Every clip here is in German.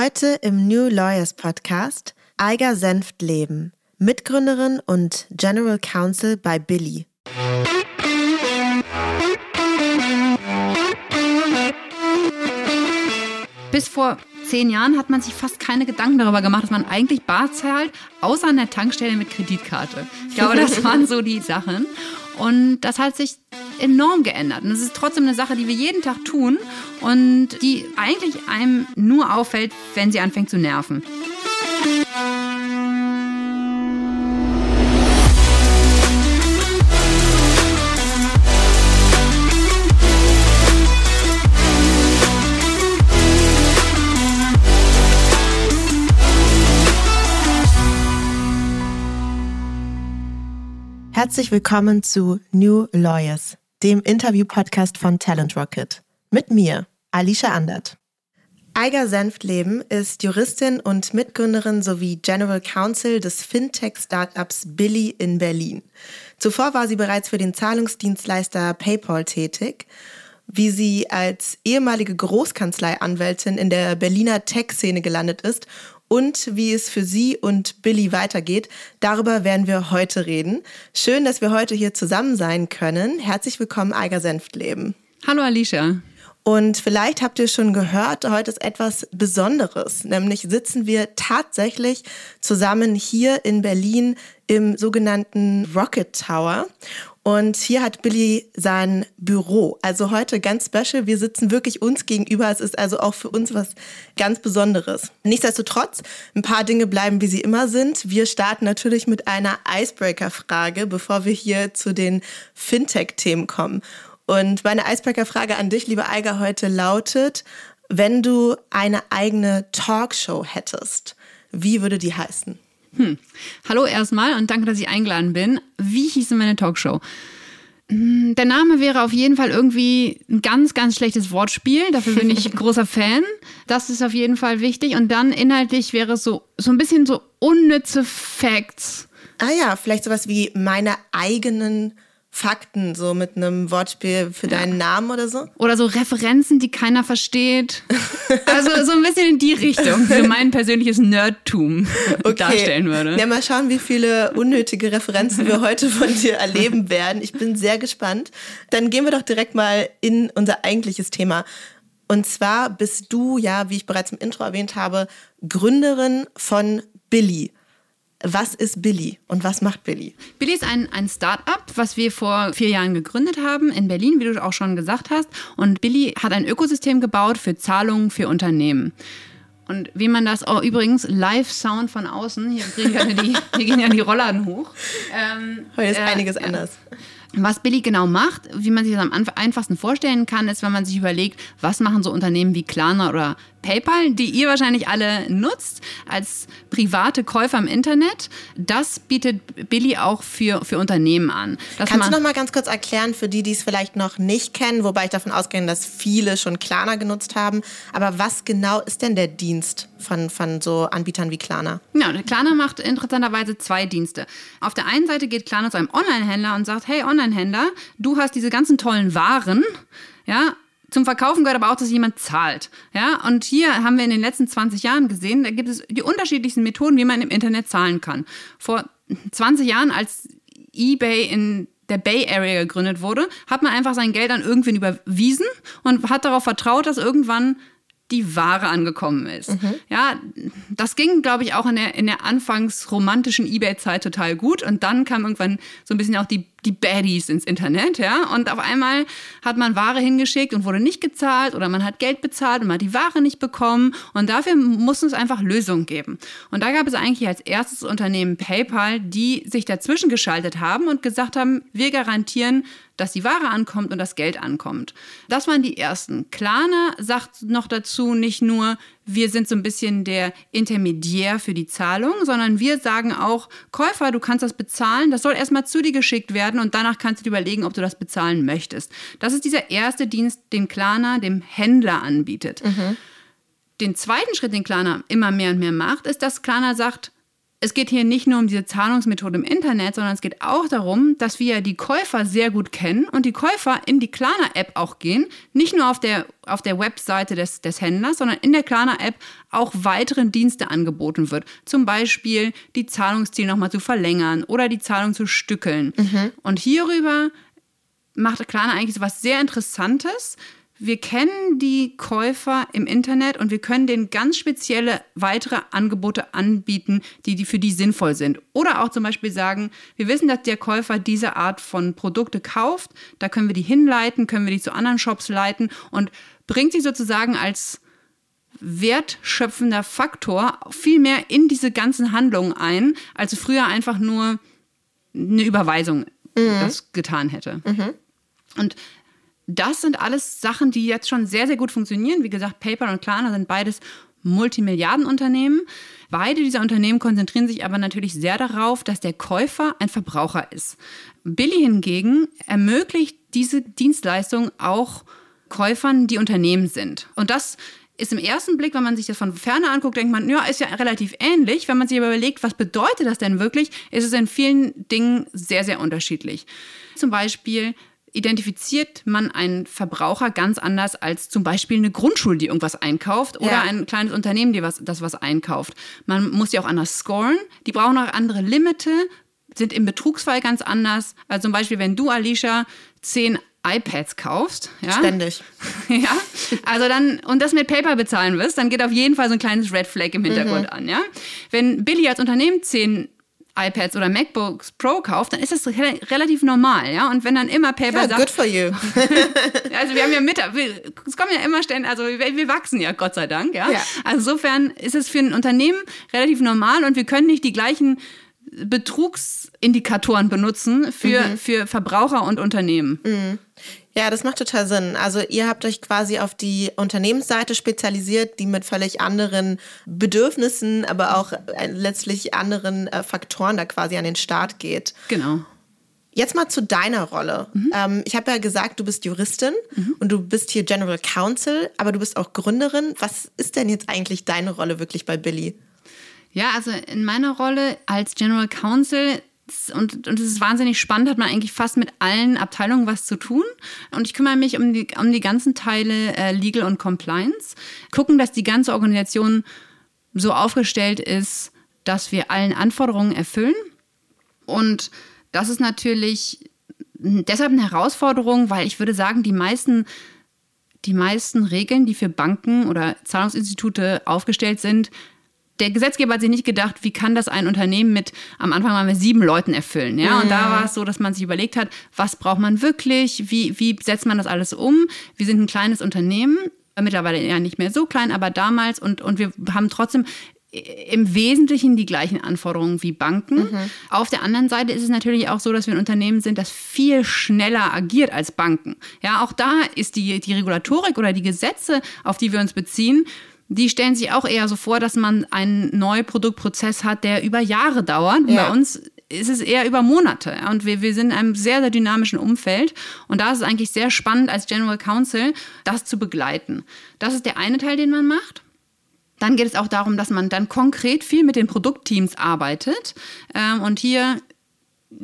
Heute im New Lawyers Podcast Eiger Senftleben, Mitgründerin und General Counsel bei Billy. Bis vor zehn Jahren hat man sich fast keine Gedanken darüber gemacht, dass man eigentlich bar zahlt, außer an der Tankstelle mit Kreditkarte. Ich glaube, das waren so die Sachen. Und das hat sich enorm geändert. Und es ist trotzdem eine Sache, die wir jeden Tag tun und die eigentlich einem nur auffällt, wenn sie anfängt zu nerven. Herzlich willkommen zu New Lawyers, dem Interview-Podcast von Talent Rocket. Mit mir, Alicia Andert. Eiger Senftleben ist Juristin und Mitgründerin sowie General Counsel des Fintech-Startups Billy in Berlin. Zuvor war sie bereits für den Zahlungsdienstleister PayPal tätig. Wie sie als ehemalige Großkanzleianwältin in der Berliner Tech-Szene gelandet ist und wie es für sie und Billy weitergeht. Darüber werden wir heute reden. Schön, dass wir heute hier zusammen sein können. Herzlich willkommen, Eiger Senftleben. Hallo Alicia. Und vielleicht habt ihr schon gehört, heute ist etwas Besonderes. Nämlich sitzen wir tatsächlich zusammen hier in Berlin im sogenannten Rocket Tower. Und hier hat Billy sein Büro. Also heute ganz special. Wir sitzen wirklich uns gegenüber. Es ist also auch für uns was ganz Besonderes. Nichtsdestotrotz, ein paar Dinge bleiben, wie sie immer sind. Wir starten natürlich mit einer Icebreaker-Frage, bevor wir hier zu den Fintech-Themen kommen. Und meine Icebreaker-Frage an dich, liebe Eiger, heute lautet, wenn du eine eigene Talkshow hättest, wie würde die heißen? Hm. Hallo erstmal und danke, dass ich eingeladen bin. Wie hieß denn meine Talkshow? Hm, der Name wäre auf jeden Fall irgendwie ein ganz, ganz schlechtes Wortspiel. Dafür bin ich großer Fan. Das ist auf jeden Fall wichtig. Und dann inhaltlich wäre es so, so ein bisschen so unnütze Facts. Ah ja, vielleicht sowas wie meine eigenen Fakten, so mit einem Wortspiel für deinen Namen oder so? Oder so Referenzen, die keiner versteht. Also so ein bisschen in die Richtung, für mein persönliches Nerdtum okay. darstellen würde. Ja, mal schauen, wie viele unnötige Referenzen wir heute von dir erleben werden. Ich bin sehr gespannt. Dann gehen wir doch direkt mal in unser eigentliches Thema. Und zwar bist du ja, wie ich bereits im Intro erwähnt habe, Gründerin von Billy. Was ist Billy und was macht Billy? Billy ist ein, ein Start-up, was wir vor vier Jahren gegründet haben in Berlin, wie du auch schon gesagt hast. Und Billy hat ein Ökosystem gebaut für Zahlungen für Unternehmen. Und wie man das, oh, übrigens, Live-Sound von außen, hier, kriegen die, hier gehen ja die Rollladen hoch. Ähm, Heute ist äh, einiges anders. Was Billy genau macht, wie man sich das am einfachsten vorstellen kann, ist, wenn man sich überlegt, was machen so Unternehmen wie Klarna oder PayPal, die ihr wahrscheinlich alle nutzt als private Käufer im Internet. Das bietet Billy auch für, für Unternehmen an. Kannst du noch mal ganz kurz erklären für die, die es vielleicht noch nicht kennen, wobei ich davon ausgehe, dass viele schon Klarna genutzt haben. Aber was genau ist denn der Dienst von, von so Anbietern wie Klarna? Ja, Klarna macht interessanterweise zwei Dienste. Auf der einen Seite geht Klarna zu einem Online-Händler und sagt, hey Online-Händler, du hast diese ganzen tollen Waren, ja, zum Verkaufen gehört aber auch, dass jemand zahlt. Ja, und hier haben wir in den letzten 20 Jahren gesehen, da gibt es die unterschiedlichsten Methoden, wie man im Internet zahlen kann. Vor 20 Jahren, als eBay in der Bay Area gegründet wurde, hat man einfach sein Geld an irgendwen überwiesen und hat darauf vertraut, dass irgendwann die Ware angekommen ist. Mhm. Ja, das ging, glaube ich, auch in der, in der anfangs romantischen Ebay-Zeit total gut. Und dann kam irgendwann so ein bisschen auch die die Baddies ins Internet, ja. Und auf einmal hat man Ware hingeschickt und wurde nicht gezahlt oder man hat Geld bezahlt und man hat die Ware nicht bekommen. Und dafür muss es einfach Lösungen geben. Und da gab es eigentlich als erstes Unternehmen PayPal, die sich dazwischen geschaltet haben und gesagt haben, wir garantieren, dass die Ware ankommt und das Geld ankommt. Das waren die ersten. Klarna sagt noch dazu nicht nur, wir sind so ein bisschen der Intermediär für die Zahlung, sondern wir sagen auch, Käufer, du kannst das bezahlen, das soll erstmal zu dir geschickt werden und danach kannst du dir überlegen, ob du das bezahlen möchtest. Das ist dieser erste Dienst, den Klarna dem Händler anbietet. Mhm. Den zweiten Schritt, den Klarna immer mehr und mehr macht, ist, dass Klarna sagt, es geht hier nicht nur um diese Zahlungsmethode im Internet, sondern es geht auch darum, dass wir die Käufer sehr gut kennen und die Käufer in die Klarna-App auch gehen. Nicht nur auf der, auf der Webseite des, des Händlers, sondern in der Klarna-App auch weiteren Dienste angeboten wird. Zum Beispiel die Zahlungsziel nochmal zu verlängern oder die Zahlung zu stückeln. Mhm. Und hierüber macht Klarna eigentlich so was sehr Interessantes wir kennen die Käufer im Internet und wir können denen ganz spezielle weitere Angebote anbieten, die, die für die sinnvoll sind. Oder auch zum Beispiel sagen, wir wissen, dass der Käufer diese Art von Produkte kauft, da können wir die hinleiten, können wir die zu anderen Shops leiten und bringt sie sozusagen als wertschöpfender Faktor viel mehr in diese ganzen Handlungen ein, als früher einfach nur eine Überweisung mhm. das getan hätte. Mhm. Und das sind alles Sachen, die jetzt schon sehr, sehr gut funktionieren. Wie gesagt, PayPal und Klarna sind beides Multimilliardenunternehmen. Beide dieser Unternehmen konzentrieren sich aber natürlich sehr darauf, dass der Käufer ein Verbraucher ist. Billy hingegen ermöglicht diese Dienstleistung auch Käufern, die Unternehmen sind. Und das ist im ersten Blick, wenn man sich das von ferne anguckt, denkt man, ja, ist ja relativ ähnlich. Wenn man sich aber überlegt, was bedeutet das denn wirklich, ist es in vielen Dingen sehr, sehr unterschiedlich. Zum Beispiel identifiziert man einen Verbraucher ganz anders als zum Beispiel eine Grundschule, die irgendwas einkauft oder ja. ein kleines Unternehmen, die was, das was einkauft. Man muss die auch anders scoren. Die brauchen auch andere Limite, sind im Betrugsfall ganz anders. Also zum Beispiel, wenn du, Alicia, zehn iPads kaufst. Ja? Ständig. ja. Also dann, und das mit PayPal bezahlen wirst, dann geht auf jeden Fall so ein kleines Red Flag im Hintergrund mhm. an. Ja? Wenn Billy als Unternehmen zehn iPads oder MacBooks Pro kauft, dann ist das re relativ normal, ja. Und wenn dann immer PayPal ja, sagt, good for you. also wir haben ja mit, es kommen ja immer ständig, also wir, wir, wachsen ja, Gott sei Dank, ja? ja. Also insofern ist es für ein Unternehmen relativ normal und wir können nicht die gleichen Betrugsindikatoren benutzen für, mhm. für Verbraucher und Unternehmen. Mhm. Ja, das macht total Sinn. Also ihr habt euch quasi auf die Unternehmensseite spezialisiert, die mit völlig anderen Bedürfnissen, aber auch äh, letztlich anderen äh, Faktoren da quasi an den Start geht. Genau. Jetzt mal zu deiner Rolle. Mhm. Ähm, ich habe ja gesagt, du bist Juristin mhm. und du bist hier General Counsel, aber du bist auch Gründerin. Was ist denn jetzt eigentlich deine Rolle wirklich bei Billy? Ja, also in meiner Rolle als General Counsel und, und es ist wahnsinnig spannend, hat man eigentlich fast mit allen Abteilungen was zu tun. Und ich kümmere mich um die, um die ganzen Teile äh, Legal und Compliance. Gucken, dass die ganze Organisation so aufgestellt ist, dass wir allen Anforderungen erfüllen. Und das ist natürlich deshalb eine Herausforderung, weil ich würde sagen, die meisten, die meisten Regeln, die für Banken oder Zahlungsinstitute aufgestellt sind, der Gesetzgeber hat sich nicht gedacht, wie kann das ein Unternehmen mit, am Anfang waren wir sieben Leuten erfüllen. Ja? Und da war es so, dass man sich überlegt hat, was braucht man wirklich, wie, wie setzt man das alles um? Wir sind ein kleines Unternehmen, mittlerweile ja nicht mehr so klein, aber damals und, und wir haben trotzdem im Wesentlichen die gleichen Anforderungen wie Banken. Mhm. Auf der anderen Seite ist es natürlich auch so, dass wir ein Unternehmen sind, das viel schneller agiert als Banken. Ja, auch da ist die, die Regulatorik oder die Gesetze, auf die wir uns beziehen, die stellen sich auch eher so vor, dass man einen Neuproduktprozess hat, der über Jahre dauert. Ja. Bei uns ist es eher über Monate. Und wir, wir sind in einem sehr, sehr dynamischen Umfeld. Und da ist es eigentlich sehr spannend, als General Counsel das zu begleiten. Das ist der eine Teil, den man macht. Dann geht es auch darum, dass man dann konkret viel mit den Produktteams arbeitet ähm, und hier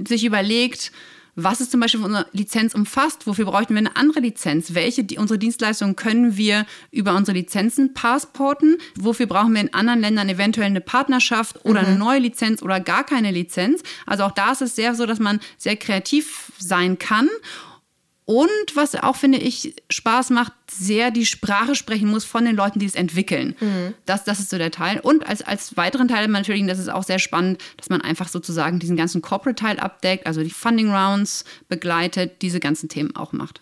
sich überlegt, was es zum Beispiel von unserer Lizenz umfasst, wofür bräuchten wir eine andere Lizenz, welche die, unsere Dienstleistungen können wir über unsere Lizenzen passporten, wofür brauchen wir in anderen Ländern eventuell eine Partnerschaft oder mhm. eine neue Lizenz oder gar keine Lizenz. Also auch da ist es sehr so, dass man sehr kreativ sein kann und was auch, finde ich, Spaß macht, sehr die Sprache sprechen muss von den Leuten, die es entwickeln. Mhm. Das, das ist so der Teil. Und als, als weiteren Teil natürlich, das ist auch sehr spannend, dass man einfach sozusagen diesen ganzen Corporate-Teil abdeckt, also die Funding Rounds begleitet, diese ganzen Themen auch macht.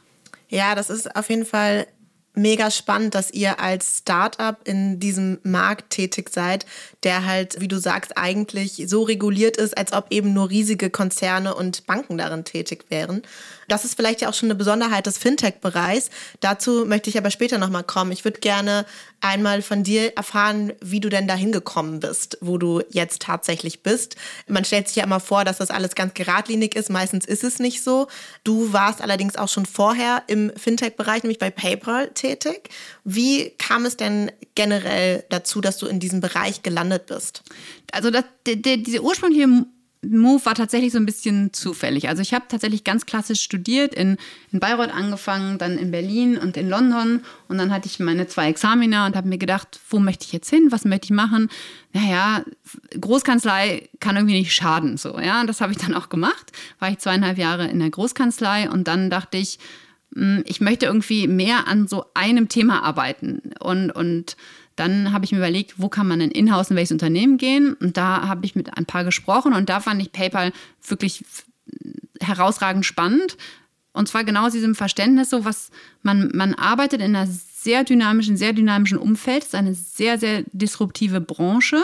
Ja, das ist auf jeden Fall mega spannend, dass ihr als Startup in diesem Markt tätig seid, der halt, wie du sagst, eigentlich so reguliert ist, als ob eben nur riesige Konzerne und Banken darin tätig wären. Das ist vielleicht ja auch schon eine Besonderheit des Fintech-Bereichs. Dazu möchte ich aber später nochmal kommen. Ich würde gerne einmal von dir erfahren, wie du denn dahin gekommen bist, wo du jetzt tatsächlich bist. Man stellt sich ja immer vor, dass das alles ganz geradlinig ist. Meistens ist es nicht so. Du warst allerdings auch schon vorher im Fintech-Bereich, nämlich bei PayPal tätig. Wie kam es denn generell dazu, dass du in diesem Bereich gelandet bist? Also das, der, der, diese ursprüngliche Move war tatsächlich so ein bisschen zufällig. Also ich habe tatsächlich ganz klassisch studiert, in, in Bayreuth angefangen, dann in Berlin und in London. Und dann hatte ich meine zwei Examina und habe mir gedacht, wo möchte ich jetzt hin? Was möchte ich machen? Naja, Großkanzlei kann irgendwie nicht schaden. So, ja, das habe ich dann auch gemacht. War ich zweieinhalb Jahre in der Großkanzlei und dann dachte ich, hm, ich möchte irgendwie mehr an so einem Thema arbeiten. Und, und dann habe ich mir überlegt, wo kann man denn in-house in welches Unternehmen gehen? Und da habe ich mit ein paar gesprochen und da fand ich PayPal wirklich herausragend spannend. Und zwar genau aus diesem Verständnis, so was man, man arbeitet in einer sehr dynamischen, sehr dynamischen Umfeld. Es ist eine sehr, sehr disruptive Branche.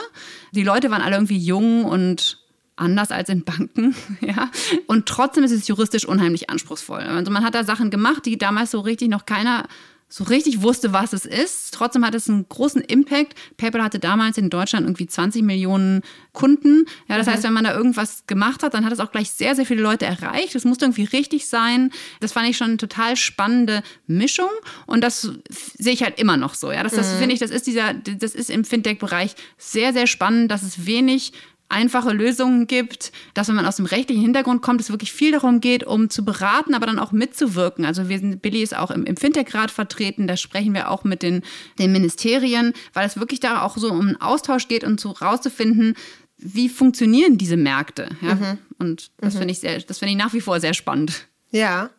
Die Leute waren alle irgendwie jung und anders als in Banken, ja. Und trotzdem ist es juristisch unheimlich anspruchsvoll. Also man hat da Sachen gemacht, die damals so richtig noch keiner so richtig wusste, was es ist. Trotzdem hat es einen großen Impact. PayPal hatte damals in Deutschland irgendwie 20 Millionen Kunden. Ja, das mhm. heißt, wenn man da irgendwas gemacht hat, dann hat es auch gleich sehr, sehr viele Leute erreicht. Es musste irgendwie richtig sein. Das fand ich schon eine total spannende Mischung. Und das sehe ich halt immer noch so. Ja, das, das mhm. finde ich, das ist dieser, das ist im Fintech-Bereich sehr, sehr spannend, dass es wenig einfache Lösungen gibt, dass wenn man aus dem rechtlichen Hintergrund kommt, es wirklich viel darum geht, um zu beraten, aber dann auch mitzuwirken. Also wir sind, Billy ist auch im, im Fintech-Rat vertreten, da sprechen wir auch mit den, den Ministerien, weil es wirklich da auch so um einen Austausch geht und so rauszufinden, wie funktionieren diese Märkte. Ja? Mhm. Und das mhm. finde ich sehr, das finde ich nach wie vor sehr spannend. Ja,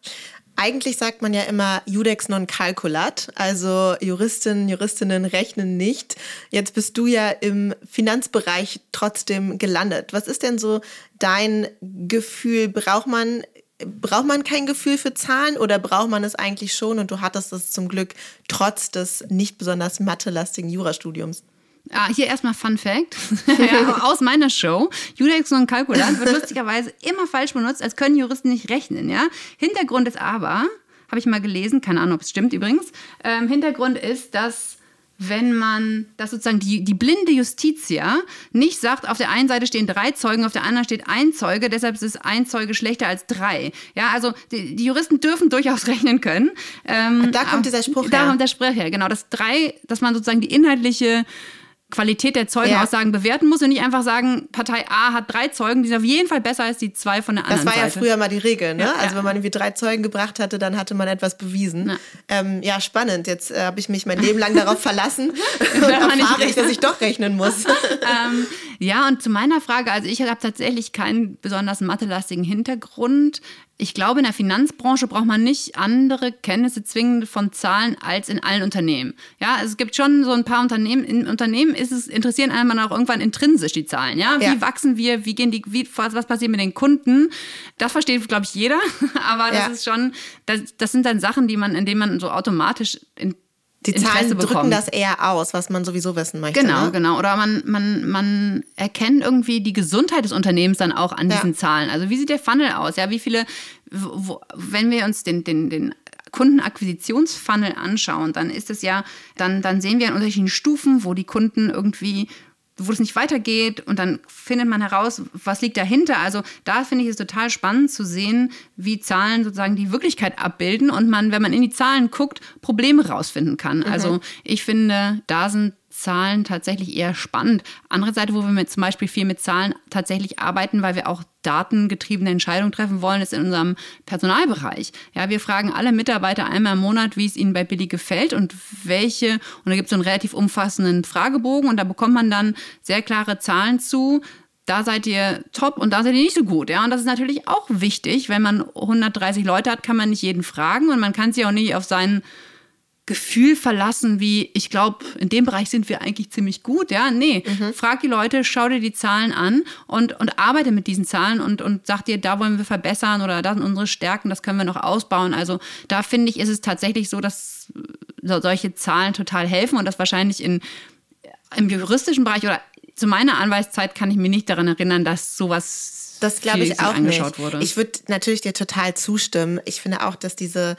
eigentlich sagt man ja immer Judex non calculat, also Juristinnen, Juristinnen rechnen nicht. Jetzt bist du ja im Finanzbereich trotzdem gelandet. Was ist denn so dein Gefühl? Braucht man braucht man kein Gefühl für Zahlen oder braucht man es eigentlich schon und du hattest es zum Glück trotz des nicht besonders mathelastigen Jurastudiums? Ah, hier erstmal Fun Fact ja, aus meiner Show. Judex und Kalkulat wird lustigerweise immer falsch benutzt, als können Juristen nicht rechnen. Ja? Hintergrund ist aber, habe ich mal gelesen, keine Ahnung, ob es stimmt übrigens, ähm, Hintergrund ist, dass wenn man, dass sozusagen die, die blinde Justitia nicht sagt, auf der einen Seite stehen drei Zeugen, auf der anderen steht ein Zeuge, deshalb ist es ein Zeuge schlechter als drei. Ja, also die, die Juristen dürfen durchaus rechnen können. Ähm, Und da kommt dieser Spruch da her. Da kommt der Spruch her, genau. Das drei, dass man sozusagen die inhaltliche Qualität der Zeugenaussagen ja. bewerten muss und nicht einfach sagen, Partei A hat drei Zeugen, die sind auf jeden Fall besser als die zwei von der anderen Seite. Das war Seite. ja früher mal die Regel, ne? Ja, also ja. wenn man irgendwie drei Zeugen gebracht hatte, dann hatte man etwas bewiesen. Ähm, ja, spannend. Jetzt äh, habe ich mich mein Leben lang darauf verlassen und erfahre ich, dass ich doch rechnen muss. ähm, ja, und zu meiner Frage, also ich habe tatsächlich keinen besonders mathelastigen Hintergrund ich glaube, in der Finanzbranche braucht man nicht andere Kenntnisse zwingend von Zahlen als in allen Unternehmen. Ja, also es gibt schon so ein paar Unternehmen. In Unternehmen ist es, interessieren einmal auch irgendwann intrinsisch die Zahlen. Ja, wie ja. wachsen wir? Wie gehen die, wie, was, was passiert mit den Kunden? Das versteht, glaube ich, jeder. Aber das ja. ist schon, das, das sind dann Sachen, die man, in denen man so automatisch in die Zahlen drücken das eher aus, was man sowieso wissen möchte. Genau, ne? genau. Oder man, man, man erkennt irgendwie die Gesundheit des Unternehmens dann auch an diesen ja. Zahlen. Also wie sieht der Funnel aus? Ja, wie viele, wo, wenn wir uns den, den, den Kundenakquisitionsfunnel anschauen, dann ist es ja, dann, dann sehen wir in unterschiedlichen Stufen, wo die Kunden irgendwie wo es nicht weitergeht und dann findet man heraus, was liegt dahinter. Also da finde ich es total spannend zu sehen, wie Zahlen sozusagen die Wirklichkeit abbilden und man, wenn man in die Zahlen guckt, Probleme rausfinden kann. Mhm. Also ich finde, da sind Zahlen tatsächlich eher spannend. Andere Seite, wo wir mit, zum Beispiel viel mit Zahlen tatsächlich arbeiten, weil wir auch datengetriebene Entscheidungen treffen wollen, ist in unserem Personalbereich. Ja, wir fragen alle Mitarbeiter einmal im Monat, wie es ihnen bei Billy gefällt und welche, und da gibt es so einen relativ umfassenden Fragebogen und da bekommt man dann sehr klare Zahlen zu, da seid ihr top und da seid ihr nicht so gut. Ja, und das ist natürlich auch wichtig. Wenn man 130 Leute hat, kann man nicht jeden fragen und man kann sich auch nicht auf seinen Gefühl verlassen, wie ich glaube, in dem Bereich sind wir eigentlich ziemlich gut. Ja, nee, mhm. frag die Leute, schau dir die Zahlen an und, und arbeite mit diesen Zahlen und, und sag dir, da wollen wir verbessern oder da sind unsere Stärken, das können wir noch ausbauen. Also da finde ich, ist es tatsächlich so, dass solche Zahlen total helfen und das wahrscheinlich in, im juristischen Bereich oder zu meiner Anweisungszeit kann ich mich nicht daran erinnern, dass sowas Das glaube ich auch angeschaut nicht. wurde. Ich würde natürlich dir total zustimmen. Ich finde auch, dass diese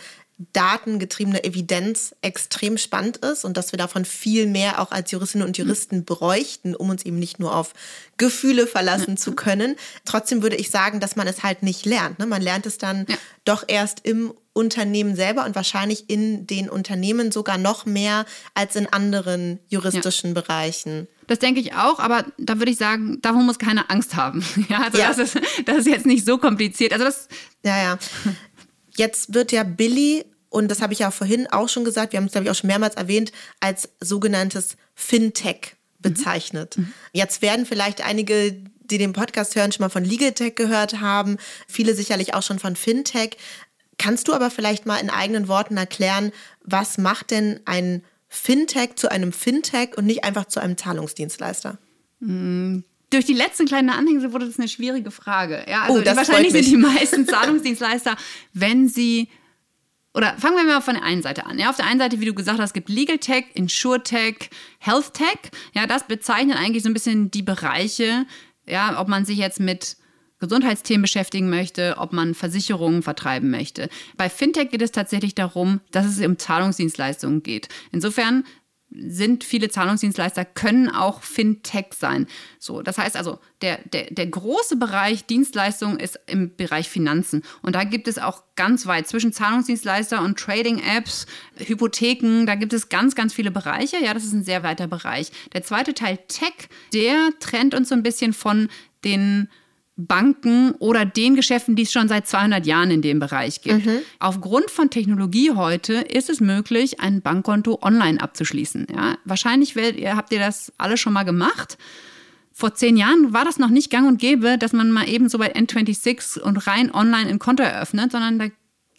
datengetriebene Evidenz extrem spannend ist und dass wir davon viel mehr auch als Juristinnen und Juristen bräuchten, um uns eben nicht nur auf Gefühle verlassen zu können. Trotzdem würde ich sagen, dass man es halt nicht lernt. Ne? Man lernt es dann Ja. doch erst im Unternehmen selber und wahrscheinlich in den Unternehmen sogar noch mehr als in anderen juristischen Bereichen. Das denke ich auch, aber da würde ich sagen, davon muss keine Angst haben. Ja, also Ja. Das, ist, das ist jetzt nicht so kompliziert. Also das, Ja, ja. Jetzt wird ja Billy, und das habe ich ja vorhin auch schon gesagt, wir haben es, glaube ich, auch schon mehrmals erwähnt, als sogenanntes Fintech bezeichnet. Jetzt werden vielleicht einige, die den Podcast hören, schon mal von Legal Tech gehört haben, viele sicherlich auch schon von Fintech. Kannst du aber vielleicht mal in eigenen Worten erklären, was macht denn ein Fintech zu einem Fintech und nicht einfach zu einem Zahlungsdienstleister? Durch die letzten kleinen Anhänge wurde das eine schwierige Frage. Ja, also Oh, wahrscheinlich sind die meisten Zahlungsdienstleister, wenn sie oder fangen wir mal von der einen Seite an. Ja, auf der einen Seite, wie du gesagt hast, gibt Legal Tech, Insure Tech, Health Tech. Ja, das bezeichnet eigentlich so ein bisschen die Bereiche, ja, ob man sich jetzt mit Gesundheitsthemen beschäftigen möchte, ob man Versicherungen vertreiben möchte. Bei Fintech geht es tatsächlich darum, dass es um Zahlungsdienstleistungen geht. Insofern sind viele Zahlungsdienstleister, können auch Fintech sein. So, das heißt also, der, der, der große Bereich Dienstleistungen ist im Bereich Finanzen. Und da gibt es auch ganz weit zwischen Zahlungsdienstleister und Trading-Apps, Hypotheken, da gibt es ganz, ganz viele Bereiche. Ja, das ist ein sehr weiter Bereich. Der zweite Teil Tech, der trennt uns so ein bisschen von den Banken oder den Geschäften, die es schon seit 200 Jahren in dem Bereich gibt. Aufgrund von Technologie heute ist es möglich, ein Bankkonto online abzuschließen. Ja, wahrscheinlich habt ihr das alle schon mal gemacht. Vor zehn Jahren war das noch nicht gang und gäbe, dass man mal eben so bei N26 und rein online ein Konto eröffnet, sondern da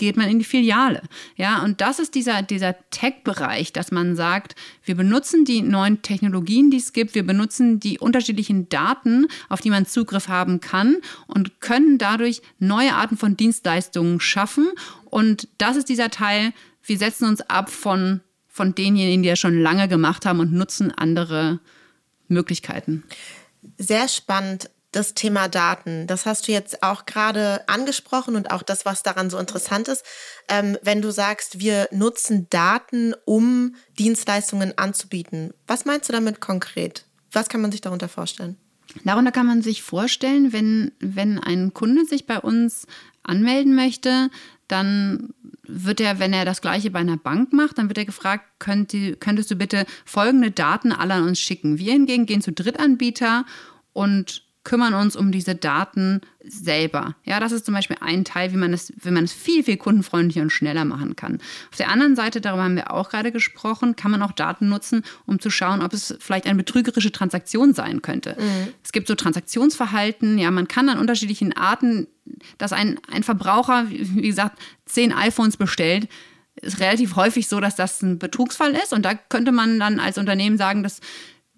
geht man in die Filiale. Ja, und das ist dieser, dieser Tech-Bereich, dass man sagt, wir benutzen die neuen Technologien, die es gibt, wir benutzen die unterschiedlichen Daten, auf die man Zugriff haben kann und können dadurch neue Arten von Dienstleistungen schaffen. Und das ist dieser Teil, wir setzen uns ab von, von denjenigen, die das schon lange gemacht haben und nutzen andere Möglichkeiten. Sehr spannend, das Thema Daten. Das hast du jetzt auch gerade angesprochen und auch das, was daran so interessant ist. Ähm, wenn du sagst, wir nutzen Daten, um Dienstleistungen anzubieten. Was meinst du damit konkret? Was kann man sich darunter vorstellen? Darunter kann man sich vorstellen, wenn, wenn ein Kunde sich bei uns anmelden möchte, dann wird er, wenn er das gleiche bei einer Bank macht, dann wird er gefragt, könnt, könntest du bitte folgende Daten alle an uns schicken. Wir hingegen gehen zu Drittanbieter und kümmern uns um diese Daten selber. Ja, das ist zum Beispiel ein Teil, wie man es, wie man es viel, viel kundenfreundlicher und schneller machen kann. Auf der anderen Seite, darüber haben wir auch gerade gesprochen, kann man auch Daten nutzen, um zu schauen, ob es vielleicht eine betrügerische Transaktion sein könnte. Es gibt so Transaktionsverhalten, ja, man kann an unterschiedlichen Arten, dass ein, ein Verbraucher, wie gesagt, zehn iPhones bestellt, ist relativ häufig so, dass das ein Betrugsfall ist. Und da könnte man dann als Unternehmen sagen, dass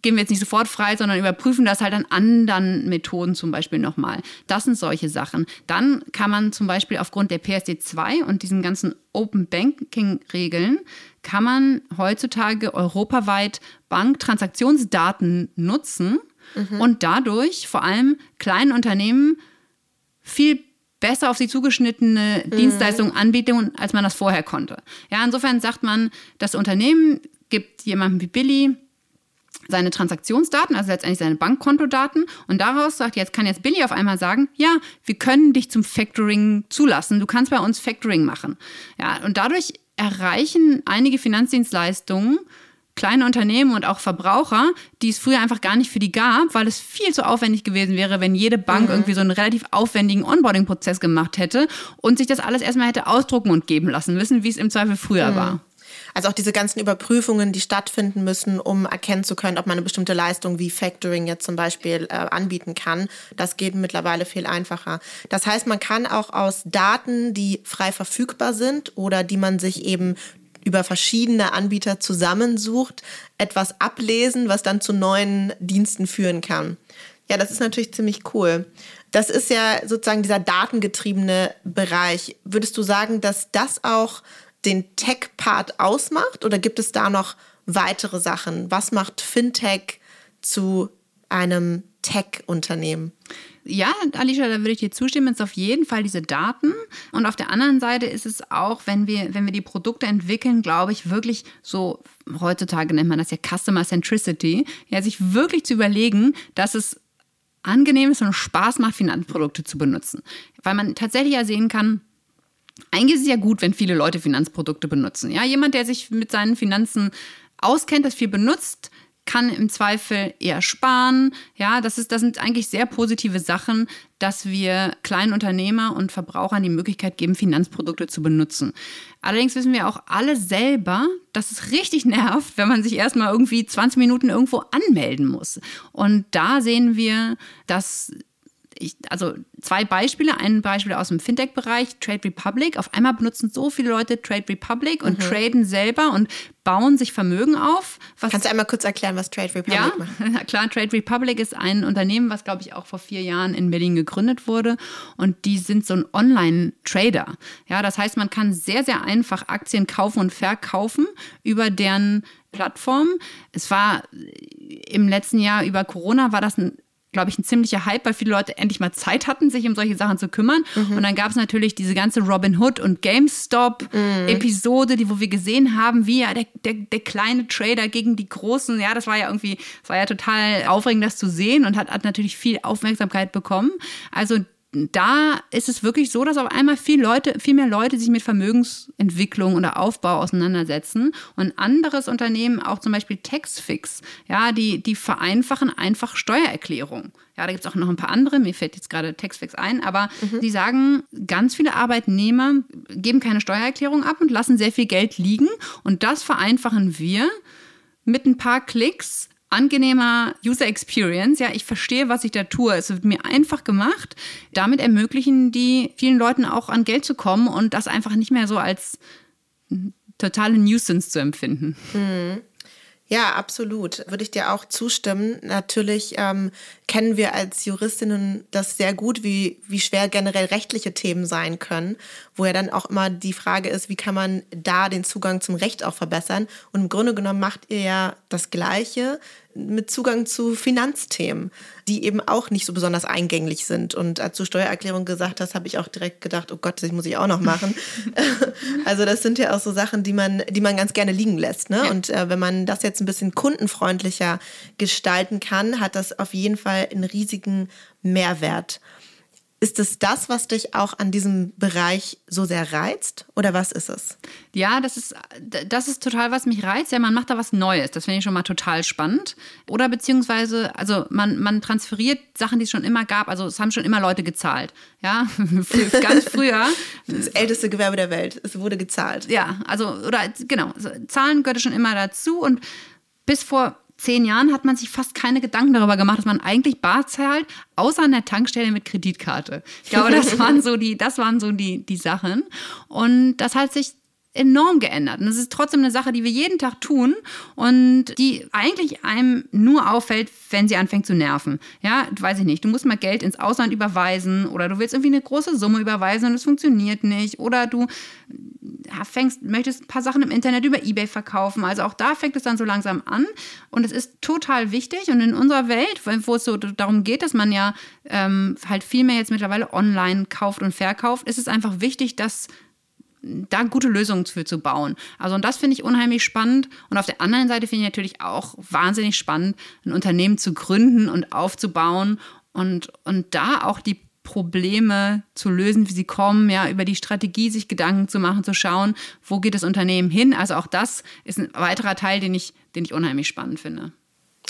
geben wir jetzt nicht sofort frei, sondern überprüfen das halt an anderen Methoden zum Beispiel nochmal. Das sind solche Sachen. Dann kann man zum Beispiel aufgrund der PSD2 und diesen ganzen Open Banking Regeln, kann man heutzutage europaweit Banktransaktionsdaten nutzen und dadurch vor allem kleinen Unternehmen viel besser auf sie zugeschnittene Dienstleistungen anbieten, als man das vorher konnte. Ja, insofern sagt man, das Unternehmen gibt jemandem wie Billy seine Transaktionsdaten, also letztendlich seine Bankkontodaten. Und daraus sagt jetzt, kann jetzt Billy auf einmal sagen, ja, wir können dich zum Factoring zulassen. Du kannst bei uns Factoring machen. Ja, und dadurch erreichen einige Finanzdienstleistungen kleine Unternehmen und auch Verbraucher, die es früher einfach gar nicht für die gab, weil es viel zu aufwendig gewesen wäre, wenn jede Bank irgendwie so einen relativ aufwendigen Onboarding-Prozess gemacht hätte und sich das alles erstmal hätte ausdrucken und geben lassen müssen, wie es im Zweifel früher war. Also auch diese ganzen Überprüfungen, die stattfinden müssen, um erkennen zu können, ob man eine bestimmte Leistung wie Factoring jetzt zum Beispiel äh, anbieten kann. Das geht mittlerweile viel einfacher. Das heißt, man kann auch aus Daten, die frei verfügbar sind oder die man sich eben über verschiedene Anbieter zusammensucht, etwas ablesen, was dann zu neuen Diensten führen kann. Ja, das ist natürlich ziemlich cool. Das ist ja sozusagen dieser datengetriebene Bereich. Würdest du sagen, dass das auch den Tech-Part ausmacht oder gibt es da noch weitere Sachen? Was macht Fintech zu einem Tech-Unternehmen. Ja, Alicia, da würde ich dir zustimmen. Es ist auf jeden Fall diese Daten. Und auf der anderen Seite ist es auch, wenn wir, wenn wir die Produkte entwickeln, glaube ich, wirklich so, heutzutage nennt man das ja Customer Centricity, ja, sich wirklich zu überlegen, dass es angenehm ist und Spaß macht, Finanzprodukte zu benutzen. Weil man tatsächlich ja sehen kann, eigentlich ist es ja gut, wenn viele Leute Finanzprodukte benutzen. Ja, jemand, der sich mit seinen Finanzen auskennt, das viel benutzt, kann im Zweifel eher sparen. Ja, das, ist, das sind eigentlich sehr positive Sachen, dass wir kleinen Unternehmer und Verbrauchern die Möglichkeit geben, Finanzprodukte zu benutzen. Allerdings wissen wir auch alle selber, dass es richtig nervt, wenn man sich erstmal irgendwie 20 Minuten irgendwo anmelden muss. Und da sehen wir, dass ich, also zwei Beispiele. Ein Beispiel aus dem Fintech-Bereich, Trade Republic. Auf einmal benutzen so viele Leute Trade Republic und mhm. traden selber und bauen sich Vermögen auf. Kannst du einmal kurz erklären, was Trade Republic ja, macht? Ja, klar. Trade Republic ist ein Unternehmen, was, glaube ich, auch vor vier Jahren in Berlin gegründet wurde. Und die sind so ein Online-Trader. Ja, das heißt, man kann sehr, sehr einfach Aktien kaufen und verkaufen über deren Plattform. Es war im letzten Jahr über Corona war das ein glaube ich, ein ziemlicher Hype, weil viele Leute endlich mal Zeit hatten, sich um solche Sachen zu kümmern. Mhm. Und dann gab es natürlich diese ganze Robin Hood und GameStop-Episode, mhm. die, wo wir gesehen haben, wie ja der, der, der kleine Trader gegen die großen, ja, das war ja irgendwie, das war ja total aufregend, das zu sehen und hat, hat natürlich viel Aufmerksamkeit bekommen. Also da ist es wirklich so, dass auf einmal viel, Leute, viel mehr Leute sich mit Vermögensentwicklung oder Aufbau auseinandersetzen. Und anderes Unternehmen, auch zum Beispiel Taxfix, ja, die, die vereinfachen einfach Steuererklärung. Ja, da gibt es auch noch ein paar andere, mir fällt jetzt gerade Taxfix ein, aber mhm. die sagen, ganz viele Arbeitnehmer geben keine Steuererklärung ab und lassen sehr viel Geld liegen. Und das vereinfachen wir mit ein paar Klicks angenehmer User Experience. Ja, ich verstehe, was ich da tue. Es wird mir einfach gemacht. Damit ermöglichen die vielen Leuten auch an Geld zu kommen und das einfach nicht mehr so als totale Nuisance zu empfinden. Mhm. Ja, absolut. Würde ich dir auch zustimmen. Natürlich ähm, kennen wir als Juristinnen das sehr gut, wie, wie schwer generell rechtliche Themen sein können, wo ja dann auch immer die Frage ist, wie kann man da den Zugang zum Recht auch verbessern. Und im Grunde genommen macht ihr ja das Gleiche, mit Zugang zu Finanzthemen, die eben auch nicht so besonders eingänglich sind. Und als du Steuererklärung gesagt hast, habe ich auch direkt gedacht, oh Gott, das muss ich auch noch machen. also das sind ja auch so Sachen, die man, die man ganz gerne liegen lässt. Ne? Ja. Und äh, wenn man das jetzt ein bisschen kundenfreundlicher gestalten kann, hat das auf jeden Fall einen riesigen Mehrwert. Ist es das, was dich auch an diesem Bereich so sehr reizt oder was ist es? Ja, das ist, das ist total, was mich reizt. Ja, man macht da was Neues. Das finde ich schon mal total spannend. Oder beziehungsweise, also man, man transferiert Sachen, die es schon immer gab. Also es haben schon immer Leute gezahlt. Ja, ganz früher. Das älteste Gewerbe der Welt. Es wurde gezahlt. Ja, also, oder genau, Zahlen gehörte schon immer dazu und bis vor zehn Jahren hat man sich fast keine Gedanken darüber gemacht, dass man eigentlich bar zahlt, außer an der Tankstelle mit Kreditkarte. Ich glaube, das waren so die, das waren so die, die Sachen. Und das hat sich enorm geändert. Und es ist trotzdem eine Sache, die wir jeden Tag tun und die eigentlich einem nur auffällt, wenn sie anfängt zu nerven. Ja, weiß ich nicht. Du musst mal Geld ins Ausland überweisen oder du willst irgendwie eine große Summe überweisen und es funktioniert nicht oder du fängst, möchtest ein paar Sachen im Internet über Ebay verkaufen. Also auch da fängt es dann so langsam an und es ist total wichtig und in unserer Welt, wo es so darum geht, dass man ja ähm, halt viel mehr jetzt mittlerweile online kauft und verkauft, ist es einfach wichtig, dass da gute Lösungen für zu bauen. Also und das finde ich unheimlich spannend. Und auf der anderen Seite finde ich natürlich auch wahnsinnig spannend, ein Unternehmen zu gründen und aufzubauen und, und da auch die Probleme zu lösen, wie sie kommen, ja, über die Strategie sich Gedanken zu machen, zu schauen, wo geht das Unternehmen hin. Also auch das ist ein weiterer Teil, den ich, den ich unheimlich spannend finde.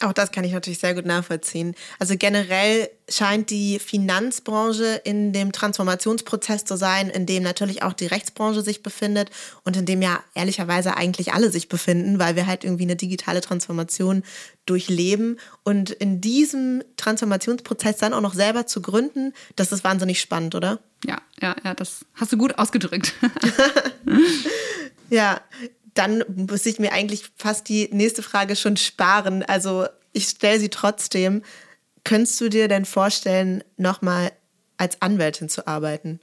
Auch das kann ich natürlich sehr gut nachvollziehen. Also generell scheint die Finanzbranche in dem Transformationsprozess zu sein, in dem natürlich auch die Rechtsbranche sich befindet und in dem ja ehrlicherweise eigentlich alle sich befinden, weil wir halt irgendwie eine digitale Transformation durchleben. Und in diesem Transformationsprozess dann auch noch selber zu gründen, das ist wahnsinnig spannend, oder? Ja, ja, ja, das hast du gut ausgedrückt. ja, dann muss ich mir eigentlich fast die nächste Frage schon sparen. Also ich stelle sie trotzdem. Könntest du dir denn vorstellen, nochmal als Anwältin zu arbeiten?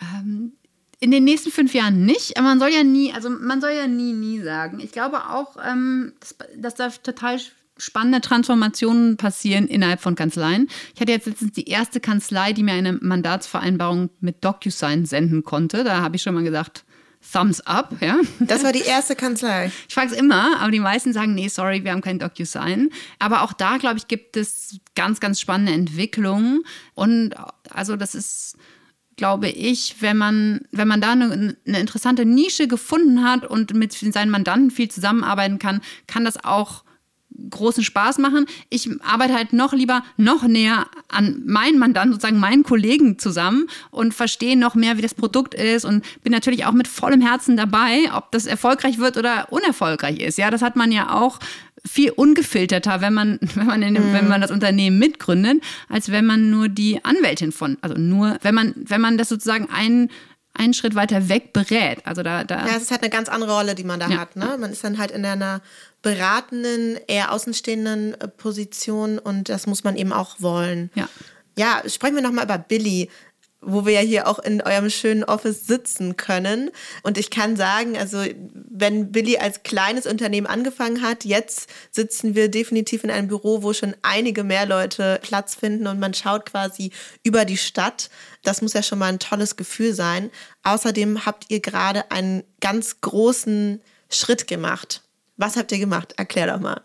Ähm, in den nächsten fünf Jahren nicht, man soll ja nie, also man soll ja nie, nie sagen. Ich glaube auch, ähm, dass, dass da total spannende Transformationen passieren innerhalb von Kanzleien. Ich hatte jetzt letztens die erste Kanzlei, die mir eine Mandatsvereinbarung mit DocuSign senden konnte. Da habe ich schon mal gesagt, Thumbs up, ja. Das war die erste Kanzlei. Ich frage es immer, aber die meisten sagen, nee, sorry, wir haben kein DocuSign. Aber auch da, glaube ich, gibt es ganz, ganz spannende Entwicklungen. Und also das ist, glaube ich, wenn man, wenn man da eine, eine interessante Nische gefunden hat und mit seinen Mandanten viel zusammenarbeiten kann, kann das auch großen Spaß machen. Ich arbeite halt noch lieber noch näher an meinen Mandanten, sozusagen meinen Kollegen zusammen und verstehe noch mehr, wie das Produkt ist und bin natürlich auch mit vollem Herzen dabei, ob das erfolgreich wird oder unerfolgreich ist. Ja, das hat man ja auch viel ungefilterter, wenn man, wenn man, in dem, mhm. wenn man das Unternehmen mitgründet, als wenn man nur die Anwältin von, also nur, wenn man, wenn man das sozusagen ein einen Schritt weiter weg berät. Also da, da ja, es ist halt eine ganz andere Rolle, die man da ja. hat. Ne? Man ist dann halt in einer beratenden, eher außenstehenden äh, Position und das muss man eben auch wollen. Ja. Ja, sprechen wir nochmal über Billy wo wir ja hier auch in eurem schönen Office sitzen können. Und ich kann sagen, also wenn Billy als kleines Unternehmen angefangen hat, jetzt sitzen wir definitiv in einem Büro, wo schon einige mehr Leute Platz finden und man schaut quasi über die Stadt. Das muss ja schon mal ein tolles Gefühl sein. Außerdem habt ihr gerade einen ganz großen Schritt gemacht. Was habt ihr gemacht? Erklär doch mal.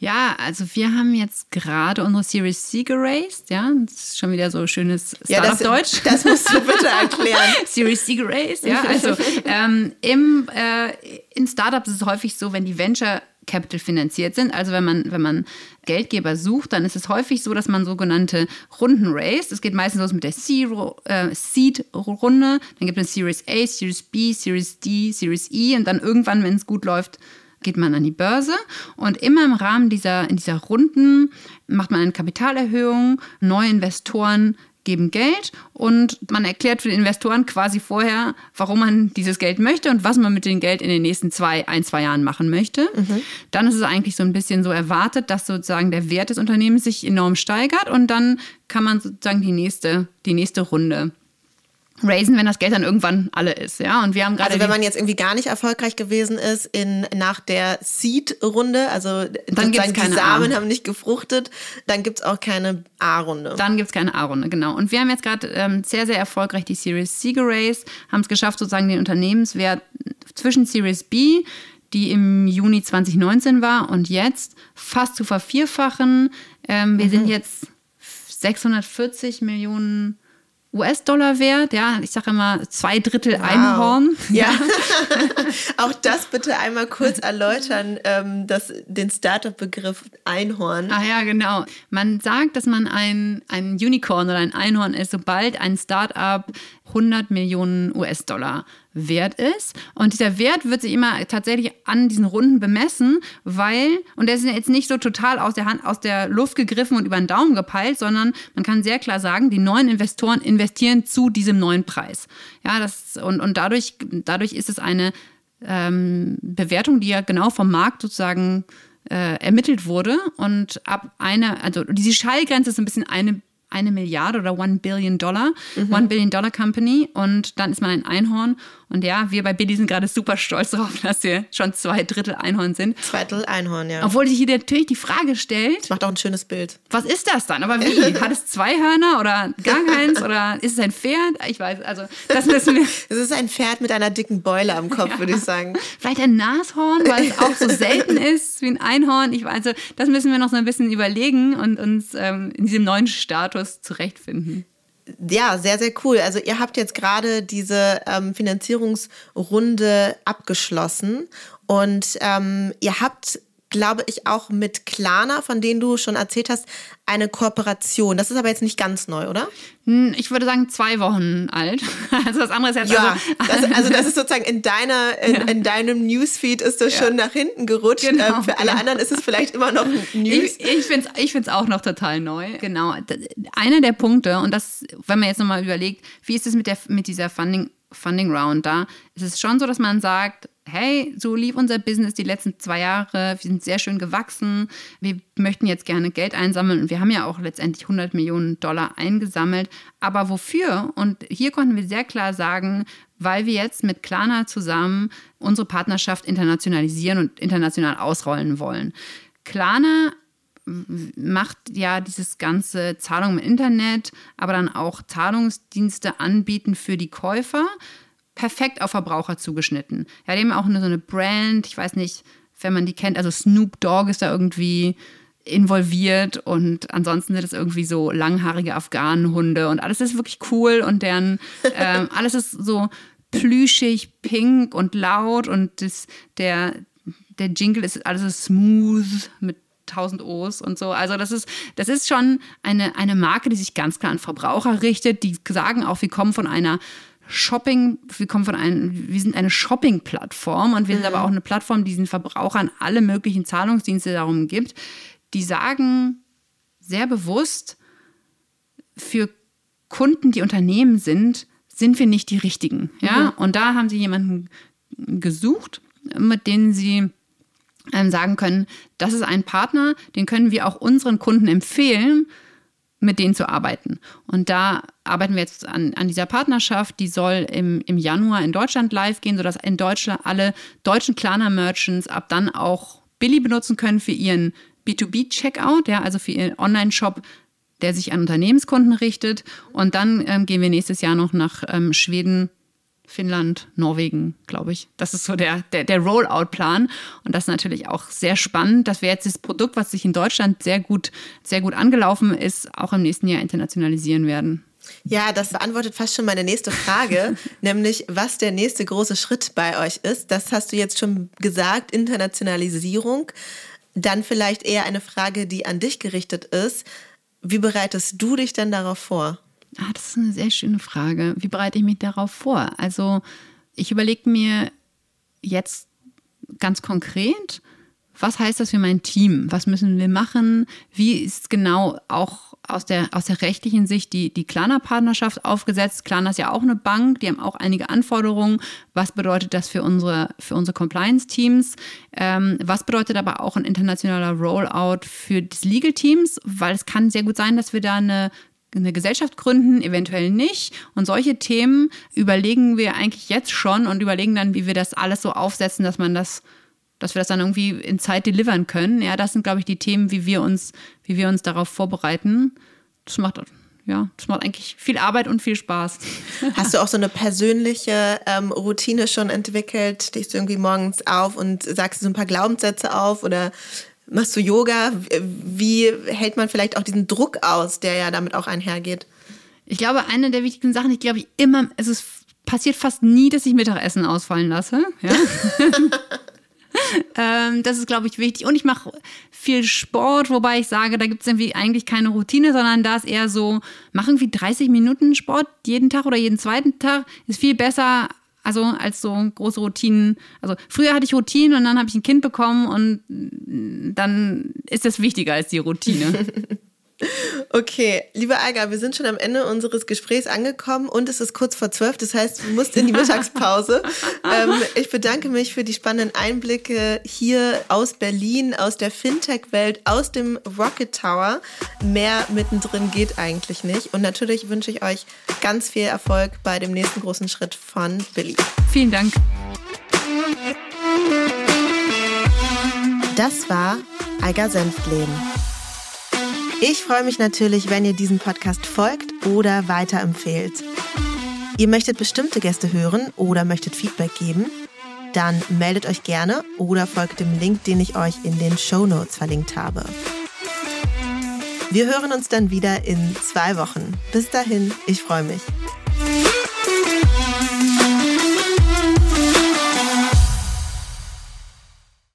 Ja, also wir haben jetzt gerade unsere Series C geraced, ja. Das ist schon wieder so schönes Startup-Deutsch. Ja, das, das, musst du bitte erklären. Series C geraced, ja. Also ähm, im, äh, in Startups ist es häufig so, wenn die Venture Capital finanziert sind. Also wenn man, wenn man Geldgeber sucht, dann ist es häufig so, dass man sogenannte Runden raised. Es geht meistens los mit der äh, Seed-Runde, dann gibt es Series A, Series B, Series D, Series E und dann irgendwann, wenn es gut läuft, geht man an die Börse und immer im Rahmen dieser, in dieser Runden macht man eine Kapitalerhöhung, neue Investoren geben Geld und man erklärt für die Investoren quasi vorher, warum man dieses Geld möchte und was man mit dem Geld in den nächsten zwei, ein, zwei Jahren machen möchte. Mhm. Dann ist es eigentlich so ein bisschen so erwartet, dass sozusagen der Wert des Unternehmens sich enorm steigert und dann kann man sozusagen die nächste, die nächste Runde raisen, wenn das Geld dann irgendwann alle ist, ja. Und wir haben gerade also wenn man jetzt irgendwie gar nicht erfolgreich gewesen ist in nach der Seed-Runde, also dann gibt's keine die Samen A. haben nicht gefruchtet, dann gibt's auch keine A-Runde. Dann gibt's keine A-Runde, genau. Und wir haben jetzt gerade ähm, sehr sehr erfolgreich die Series C geraced, haben es geschafft, sozusagen den Unternehmenswert zwischen Series B die im Juni 2019 war und jetzt fast zu vervierfachen. Ähm, wir mhm. sind jetzt 640 Millionen US-Dollar wert. Ja, ich sage immer zwei Drittel wow. Einhorn. Ja. Auch das bitte einmal kurz erläutern, ähm, das, den Startup-Begriff Einhorn. Ah ja, genau. Man sagt, dass man ein, ein Unicorn oder ein Einhorn ist, sobald ein Startup 100 Millionen US-Dollar wert ist. Und dieser Wert wird sich immer tatsächlich an diesen Runden bemessen, weil, und der ist jetzt nicht so total aus der Hand, aus der Luft gegriffen und über den Daumen gepeilt, sondern man kann sehr klar sagen, die neuen Investoren investieren zu diesem neuen Preis. Ja, das, und, und dadurch, dadurch ist es eine ähm, Bewertung, die ja genau vom Markt sozusagen äh, ermittelt wurde. Und ab einer, also diese Schallgrenze ist ein bisschen eine eine Milliarde oder One Billion Dollar, mhm. One Billion Dollar Company und dann ist man ein Einhorn und ja, wir bei Billy sind gerade super stolz darauf, dass wir schon zwei Drittel Einhorn sind. Zwei Drittel Einhorn, ja. Obwohl sich hier natürlich die Frage stellt. Das macht auch ein schönes Bild. Was ist das dann? Aber wie? Hat es zwei Hörner oder gar keins oder ist es ein Pferd? Ich weiß, also das müssen wir. Es ist ein Pferd mit einer dicken Beule am Kopf, ja. würde ich sagen. Vielleicht ein Nashorn, weil es auch so selten ist wie ein Einhorn. Ich weiß, also das müssen wir noch so ein bisschen überlegen und uns ähm, in diesem neuen Status zurechtfinden ja, sehr, sehr cool. Also ihr habt jetzt gerade diese ähm, Finanzierungsrunde abgeschlossen und ähm, ihr habt glaube ich, auch mit Klarna, von denen du schon erzählt hast, eine Kooperation. Das ist aber jetzt nicht ganz neu, oder? Hm, ich würde sagen, zwei Wochen alt. Also das andere ist jetzt. Ja, also, das, also das ist sozusagen in deiner, in, ja. in deinem Newsfeed ist das ja. schon nach hinten gerutscht. Genau, ähm, Für alle genau. anderen ist es vielleicht immer noch News. Ich, ich finde es ich find's auch noch total neu. Genau. Einer der Punkte, und das, wenn man jetzt nochmal überlegt, wie ist es mit, mit dieser Funding, Funding Round da, ist es schon so, dass man sagt, hey, so lief unser Business die letzten zwei Jahre, wir sind sehr schön gewachsen, wir möchten jetzt gerne Geld einsammeln und wir haben ja auch letztendlich 100 Millionen Dollar eingesammelt. Aber wofür? Und hier konnten wir sehr klar sagen, weil wir jetzt mit Klarna zusammen unsere Partnerschaft internationalisieren und international ausrollen wollen. Klarna macht ja dieses ganze Zahlung im Internet, aber dann auch Zahlungsdienste anbieten für die Käufer, perfekt auf Verbraucher zugeschnitten. Ja, die haben auch eine, so eine Brand, ich weiß nicht, wenn man die kennt, also Snoop Dogg ist da irgendwie involviert und ansonsten sind es irgendwie so langhaarige Afghanenhunde und alles ist wirklich cool und deren ähm, alles ist so plüschig, pink und laut und das, der, der Jingle ist alles so smooth mit tausend O's und so. Also das ist, das ist schon eine, eine Marke, die sich ganz klar an Verbraucher richtet. Die sagen auch, wir kommen von einer Shopping, wir kommen von einem, wir sind eine Shopping-Plattform und wir sind aber auch eine Plattform, die den Verbrauchern alle möglichen Zahlungsdienste darum gibt. Die sagen sehr bewusst, für Kunden, die Unternehmen sind, sind wir nicht die richtigen. Ja? Mhm. Und da haben sie jemanden gesucht, mit dem sie ähm, sagen können, das ist ein Partner, den können wir auch unseren Kunden empfehlen, mit denen zu arbeiten. Und da arbeiten wir jetzt an, an dieser Partnerschaft. Die soll im, im Januar in Deutschland live gehen, sodass in Deutschland alle deutschen Klarna-Merchants ab dann auch Billy benutzen können für ihren B2B-Checkout, ja, also für ihren Online-Shop der sich an Unternehmenskunden richtet. Und dann ähm, gehen wir nächstes Jahr noch nach ähm, Schweden, Finnland, Norwegen, glaube ich. Das ist so der, der, der Rollout-Plan. Und das ist natürlich auch sehr spannend, dass wir jetzt das Produkt, was sich in Deutschland sehr gut, sehr gut angelaufen ist, auch im nächsten Jahr internationalisieren werden. Ja, das beantwortet fast schon meine nächste Frage, nämlich was der nächste große Schritt bei euch ist. Das hast du jetzt schon gesagt, Internationalisierung. Dann vielleicht eher eine Frage, die an dich gerichtet ist. Wie bereitest du dich denn darauf vor? Ah, das ist eine sehr schöne Frage. Wie bereite ich mich darauf vor? Also ich überlege mir jetzt ganz konkret, was heißt das für mein Team? Was müssen wir machen? Wie ist genau auch aus der, aus der rechtlichen Sicht die, die Klarna-Partnerschaft aufgesetzt? Klarna ist ja auch eine Bank, die haben auch einige Anforderungen. Was bedeutet das für unsere, für unsere Compliance-Teams? Ähm, was bedeutet aber auch ein internationaler Rollout für das Legal-Teams? Weil es kann sehr gut sein, dass wir da eine eine Gesellschaft gründen, eventuell nicht. Und solche Themen überlegen wir eigentlich jetzt schon und überlegen dann, wie wir das alles so aufsetzen, dass man das dass wir das dann irgendwie in Zeit delivern können. Ja, das sind, glaube ich, die Themen, wie wir uns, wie wir uns darauf vorbereiten. Das macht, ja, das macht eigentlich viel Arbeit und viel Spaß. Hast du auch so eine persönliche ähm, Routine schon entwickelt? Stehst du irgendwie morgens auf und sagst so ein paar Glaubenssätze auf oder machst du Yoga? Wie hält man vielleicht auch diesen Druck aus, der ja damit auch einhergeht? Ich glaube, eine der wichtigen Sachen, ich glaube, ich immer, es ist passiert fast nie, dass ich Mittagessen ausfallen lasse. Ja? ähm, das ist, glaube ich, wichtig. Und ich mache viel Sport, wobei ich sage, da gibt es irgendwie eigentlich keine Routine, sondern da ist eher so, mach irgendwie 30 Minuten Sport jeden Tag oder jeden zweiten Tag. Ist viel besser, also als so große Routinen. Also früher hatte ich Routinen und dann habe ich ein Kind bekommen und dann ist das wichtiger als die Routine. Okay, liebe Alga, wir sind schon am Ende unseres Gesprächs angekommen und es ist kurz vor zwölf, das heißt, du musst in die Mittagspause. ähm, ich bedanke mich für die spannenden Einblicke hier aus Berlin, aus der Fintech-Welt, aus dem Rocket Tower. Mehr mittendrin geht eigentlich nicht. Und natürlich wünsche ich euch ganz viel Erfolg bei dem nächsten großen Schritt von Billy. Vielen Dank. Das war Alga Senftleben. Ich freue mich natürlich, wenn ihr diesem Podcast folgt oder weiterempfehlt. Ihr möchtet bestimmte Gäste hören oder möchtet Feedback geben? Dann meldet euch gerne oder folgt dem Link, den ich euch in den Show Notes verlinkt habe. Wir hören uns dann wieder in zwei Wochen. Bis dahin, ich freue mich.